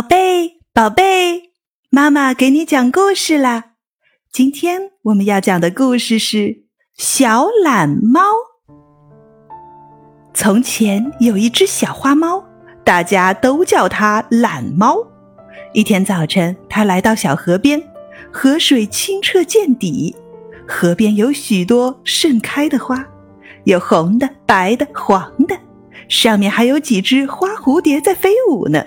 宝贝，宝贝，妈妈给你讲故事啦！今天我们要讲的故事是《小懒猫》。从前有一只小花猫，大家都叫它懒猫。一天早晨，它来到小河边，河水清澈见底，河边有许多盛开的花，有红的、白的、黄的，上面还有几只花蝴蝶在飞舞呢。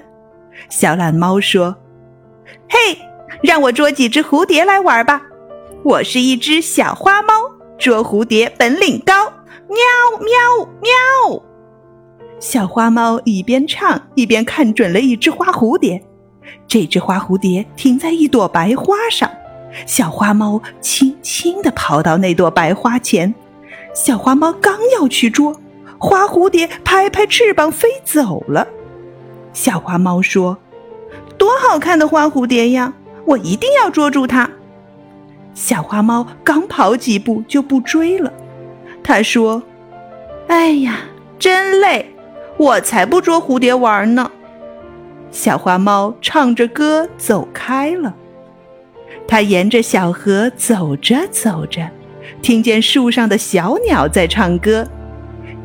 小懒猫说：“嘿，让我捉几只蝴蝶来玩吧！我是一只小花猫，捉蝴蝶本领高。喵喵喵！”小花猫一边唱一边看准了一只花蝴蝶。这只花蝴蝶停在一朵白花上，小花猫轻轻地跑到那朵白花前。小花猫刚要去捉，花蝴蝶拍拍翅膀飞走了。小花猫说：“多好看的花蝴蝶呀！我一定要捉住它。”小花猫刚跑几步就不追了。它说：“哎呀，真累，我才不捉蝴蝶玩呢。”小花猫唱着歌走开了。它沿着小河走着走着，听见树上的小鸟在唱歌，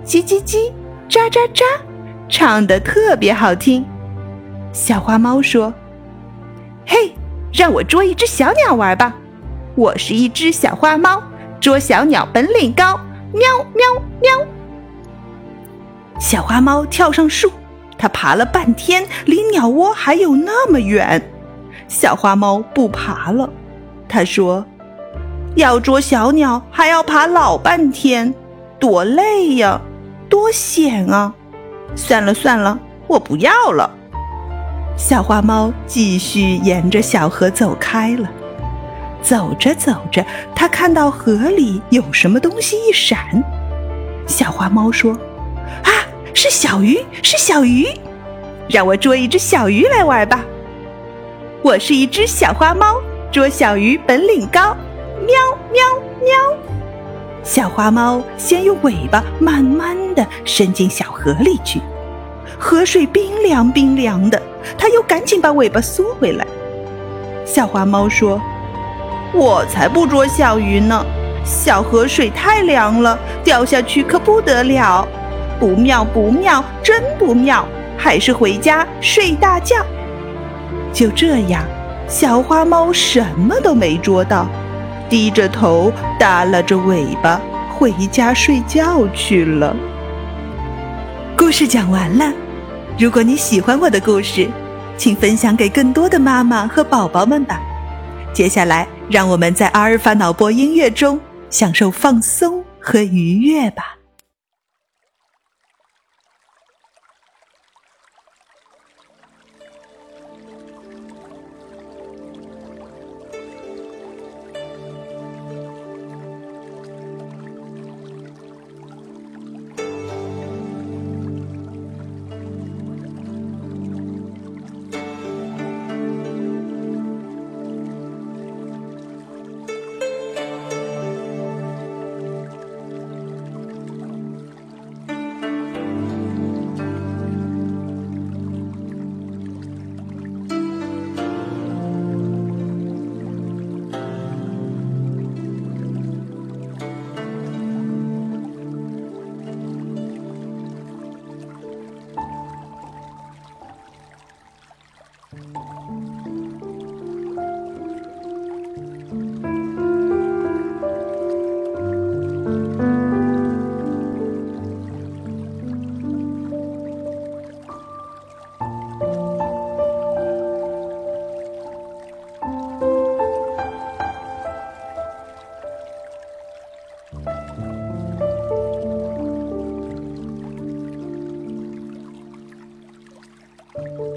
叽叽叽，喳喳喳。唱得特别好听，小花猫说：“嘿，让我捉一只小鸟玩吧！我是一只小花猫，捉小鸟本领高。”喵喵喵！小花猫跳上树，它爬了半天，离鸟窝还有那么远。小花猫不爬了，它说：“要捉小鸟还要爬老半天，多累呀，多险啊！”算了算了，我不要了。小花猫继续沿着小河走开了。走着走着，它看到河里有什么东西一闪。小花猫说：“啊，是小鱼，是小鱼！让我捉一只小鱼来玩吧。我是一只小花猫，捉小鱼本领高。”喵喵喵！小花猫先用尾巴慢慢地伸进小河里去，河水冰凉冰凉的，它又赶紧把尾巴缩回来。小花猫说：“我才不捉小鱼呢，小河水太凉了，掉下去可不得了，不妙不妙，真不妙，还是回家睡大觉。”就这样，小花猫什么都没捉到。低着头，耷拉着尾巴，回家睡觉去了。故事讲完了。如果你喜欢我的故事，请分享给更多的妈妈和宝宝们吧。接下来，让我们在阿尔法脑波音乐中享受放松和愉悦吧。Bye.